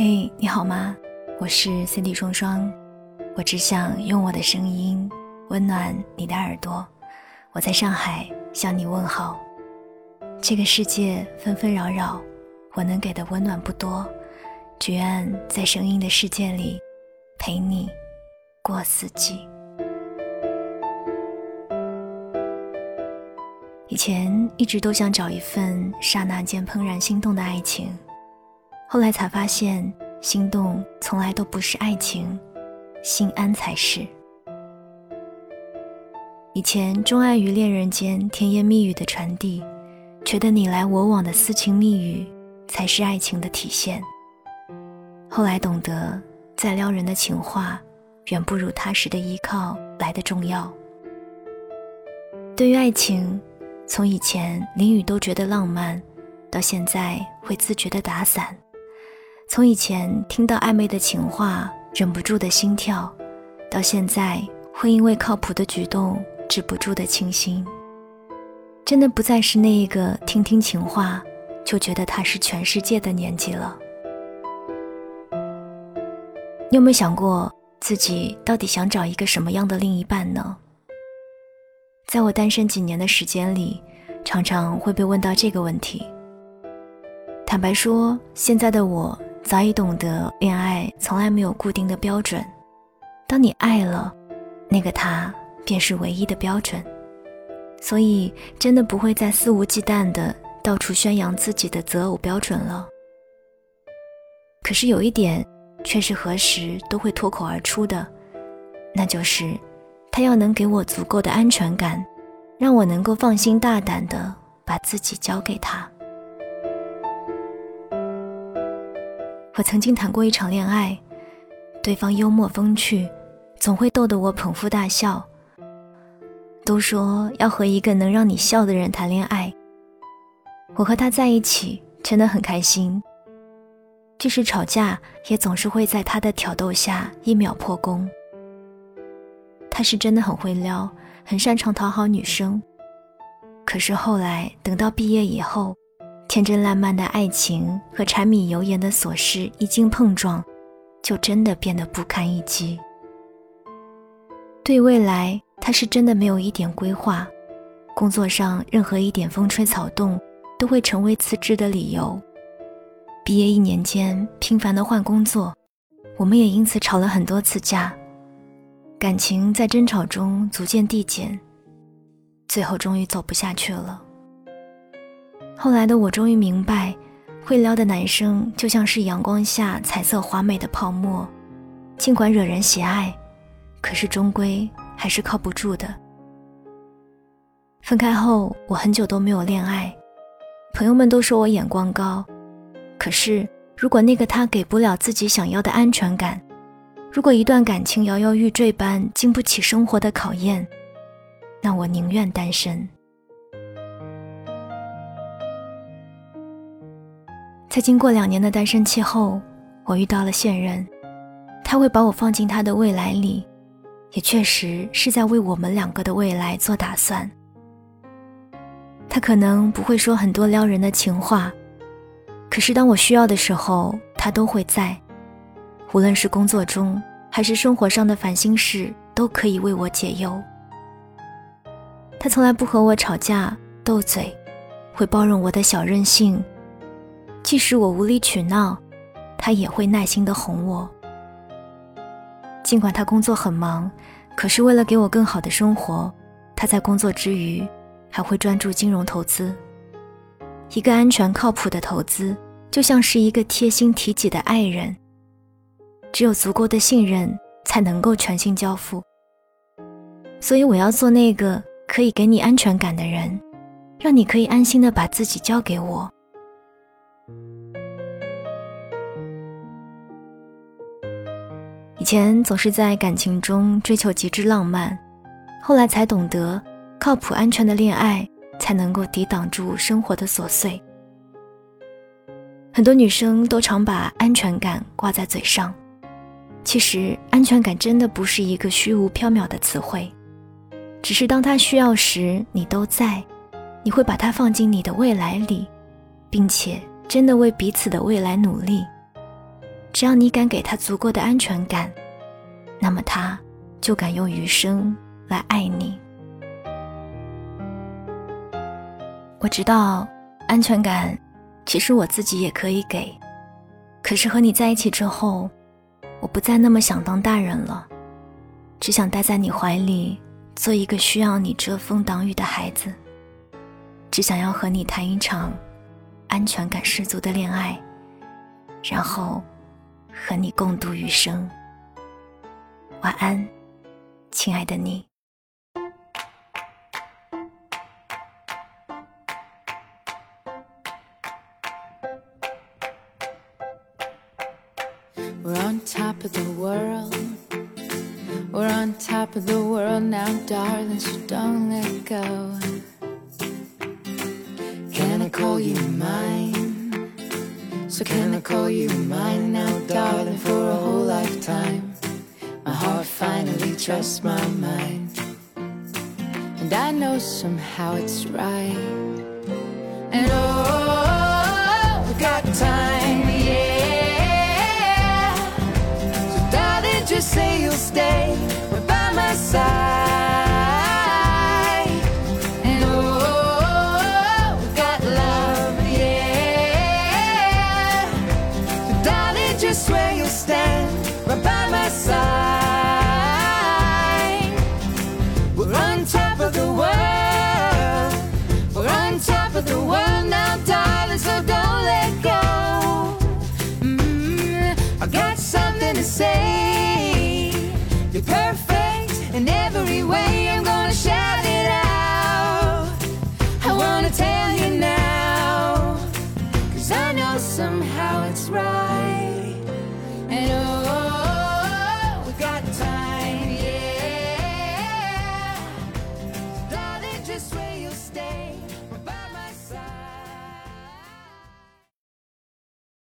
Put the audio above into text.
嘿，你好吗？我是 Cindy 双双，我只想用我的声音温暖你的耳朵。我在上海向你问好。这个世界纷纷扰扰，我能给的温暖不多，只愿在声音的世界里陪你过四季。以前一直都想找一份刹那间怦然心动的爱情。后来才发现，心动从来都不是爱情，心安才是。以前钟爱于恋人间甜言蜜语的传递，觉得你来我往的私情蜜语才是爱情的体现。后来懂得，再撩人的情话，远不如踏实的依靠来的重要。对于爱情，从以前淋雨都觉得浪漫，到现在会自觉的打伞。从以前听到暧昧的情话，忍不住的心跳，到现在会因为靠谱的举动止不住的倾心，真的不再是那一个听听情话就觉得他是全世界的年纪了。你有没有想过自己到底想找一个什么样的另一半呢？在我单身几年的时间里，常常会被问到这个问题。坦白说，现在的我。早已懂得，恋爱从来没有固定的标准。当你爱了，那个他便是唯一的标准。所以，真的不会再肆无忌惮的到处宣扬自己的择偶标准了。可是有一点，却是何时都会脱口而出的，那就是，他要能给我足够的安全感，让我能够放心大胆的把自己交给他。我曾经谈过一场恋爱，对方幽默风趣，总会逗得我捧腹大笑。都说要和一个能让你笑的人谈恋爱，我和他在一起真的很开心。即使吵架，也总是会在他的挑逗下一秒破功。他是真的很会撩，很擅长讨好女生。可是后来等到毕业以后。天真烂漫的爱情和柴米油盐的琐事一经碰撞，就真的变得不堪一击。对未来，他是真的没有一点规划，工作上任何一点风吹草动都会成为辞职的理由。毕业一年间频繁的换工作，我们也因此吵了很多次架，感情在争吵中逐渐递减，最后终于走不下去了。后来的我终于明白，会撩的男生就像是阳光下彩色华美的泡沫，尽管惹人喜爱，可是终归还是靠不住的。分开后，我很久都没有恋爱，朋友们都说我眼光高，可是如果那个他给不了自己想要的安全感，如果一段感情摇摇欲坠般经不起生活的考验，那我宁愿单身。在经过两年的单身期后，我遇到了现任，他会把我放进他的未来里，也确实是在为我们两个的未来做打算。他可能不会说很多撩人的情话，可是当我需要的时候，他都会在，无论是工作中还是生活上的烦心事，都可以为我解忧。他从来不和我吵架斗嘴，会包容我的小任性。即使我无理取闹，他也会耐心的哄我。尽管他工作很忙，可是为了给我更好的生活，他在工作之余还会专注金融投资。一个安全靠谱的投资，就像是一个贴心体己的爱人。只有足够的信任，才能够全心交付。所以我要做那个可以给你安全感的人，让你可以安心的把自己交给我。以前总是在感情中追求极致浪漫，后来才懂得，靠谱安全的恋爱才能够抵挡住生活的琐碎。很多女生都常把安全感挂在嘴上，其实安全感真的不是一个虚无缥缈的词汇，只是当他需要时你都在，你会把它放进你的未来里，并且真的为彼此的未来努力。只要你敢给他足够的安全感，那么他就敢用余生来爱你。我知道，安全感其实我自己也可以给，可是和你在一起之后，我不再那么想当大人了，只想待在你怀里，做一个需要你遮风挡雨的孩子，只想要和你谈一场安全感十足的恋爱，然后和你共度余生。晚安亲爱的你。So can I call you mine now, darling, for a whole lifetime? My heart finally trusts my mind. And I know somehow it's right. And oh, we got time,